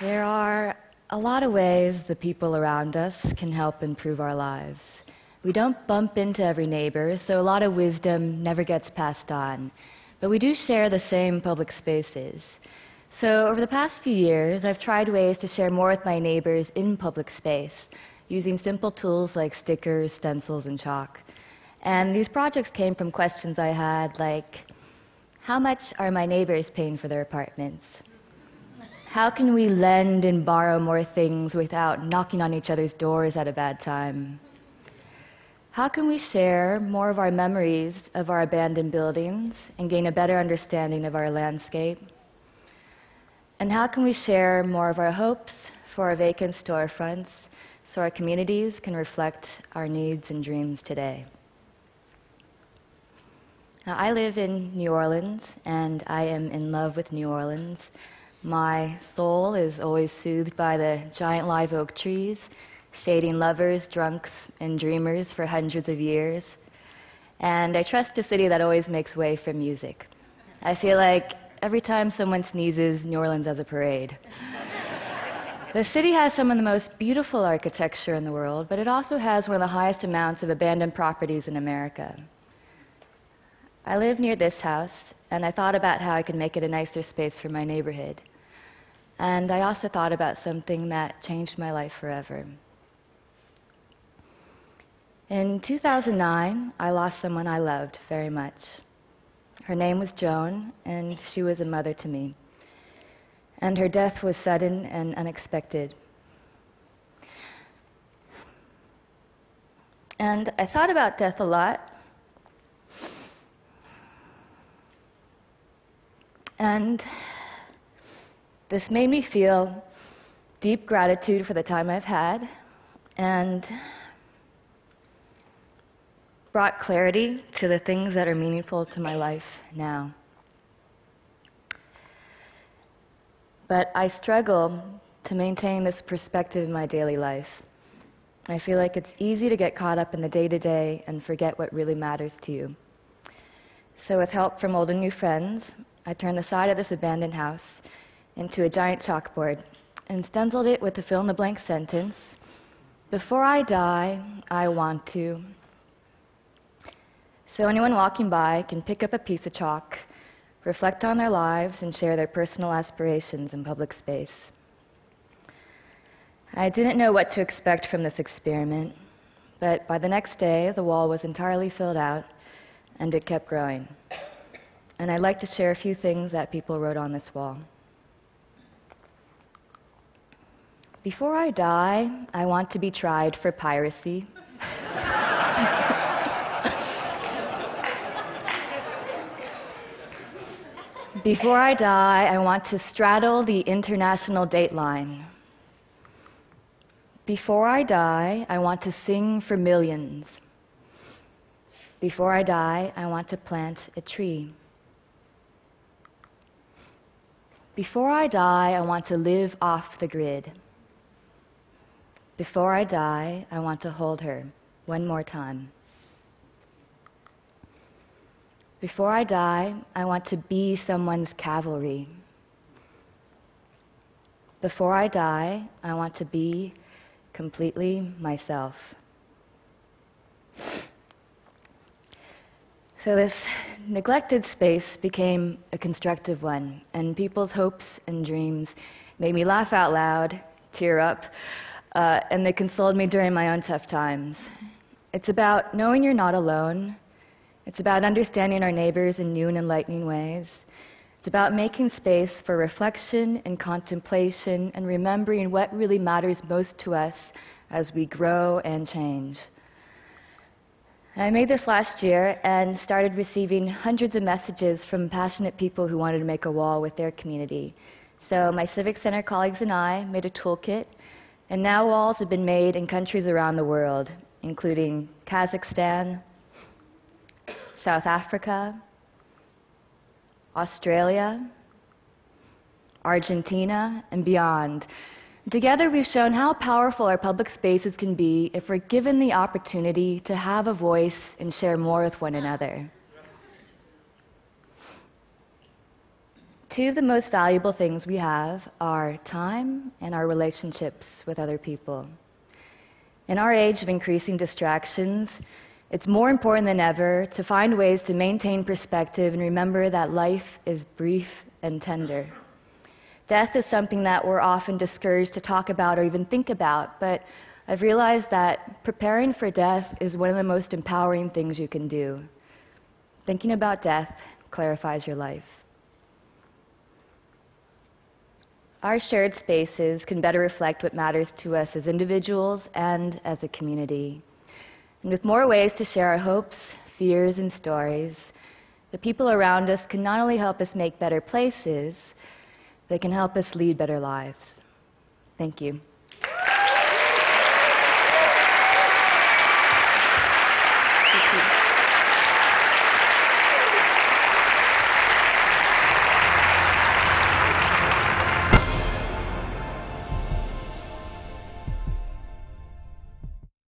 There are a lot of ways the people around us can help improve our lives. We don't bump into every neighbor, so a lot of wisdom never gets passed on. But we do share the same public spaces. So, over the past few years, I've tried ways to share more with my neighbors in public space, using simple tools like stickers, stencils, and chalk. And these projects came from questions I had like How much are my neighbors paying for their apartments? How can we lend and borrow more things without knocking on each other's doors at a bad time? How can we share more of our memories of our abandoned buildings and gain a better understanding of our landscape? And how can we share more of our hopes for our vacant storefronts so our communities can reflect our needs and dreams today? Now, I live in New Orleans, and I am in love with New Orleans. My soul is always soothed by the giant live oak trees, shading lovers, drunks, and dreamers for hundreds of years. And I trust a city that always makes way for music. I feel like every time someone sneezes, New Orleans has a parade. the city has some of the most beautiful architecture in the world, but it also has one of the highest amounts of abandoned properties in America. I live near this house, and I thought about how I could make it a nicer space for my neighborhood. And I also thought about something that changed my life forever. In 2009, I lost someone I loved very much. Her name was Joan, and she was a mother to me. And her death was sudden and unexpected. And I thought about death a lot. And this made me feel deep gratitude for the time I've had and brought clarity to the things that are meaningful to my life now. But I struggle to maintain this perspective in my daily life. I feel like it's easy to get caught up in the day to day and forget what really matters to you. So, with help from old and new friends, I turned the side of this abandoned house into a giant chalkboard and stenciled it with the fill in the blank sentence Before I die, I want to. So anyone walking by can pick up a piece of chalk, reflect on their lives, and share their personal aspirations in public space. I didn't know what to expect from this experiment, but by the next day, the wall was entirely filled out, and it kept growing. And I'd like to share a few things that people wrote on this wall. Before I die, I want to be tried for piracy. Before I die, I want to straddle the international dateline. Before I die, I want to sing for millions. Before I die, I want to plant a tree. Before I die, I want to live off the grid. Before I die, I want to hold her one more time. Before I die, I want to be someone's cavalry. Before I die, I want to be completely myself. So, this neglected space became a constructive one, and people's hopes and dreams made me laugh out loud, tear up, uh, and they consoled me during my own tough times. It's about knowing you're not alone. It's about understanding our neighbors in new and enlightening ways. It's about making space for reflection and contemplation and remembering what really matters most to us as we grow and change. I made this last year and started receiving hundreds of messages from passionate people who wanted to make a wall with their community. So, my Civic Center colleagues and I made a toolkit and now walls have been made in countries around the world, including Kazakhstan, South Africa, Australia, Argentina, and beyond. Together, we've shown how powerful our public spaces can be if we're given the opportunity to have a voice and share more with one another. Two of the most valuable things we have are time and our relationships with other people. In our age of increasing distractions, it's more important than ever to find ways to maintain perspective and remember that life is brief and tender. Death is something that we're often discouraged to talk about or even think about, but I've realized that preparing for death is one of the most empowering things you can do. Thinking about death clarifies your life. Our shared spaces can better reflect what matters to us as individuals and as a community. And with more ways to share our hopes, fears, and stories, the people around us can not only help us make better places, they can help us lead better lives. Thank you.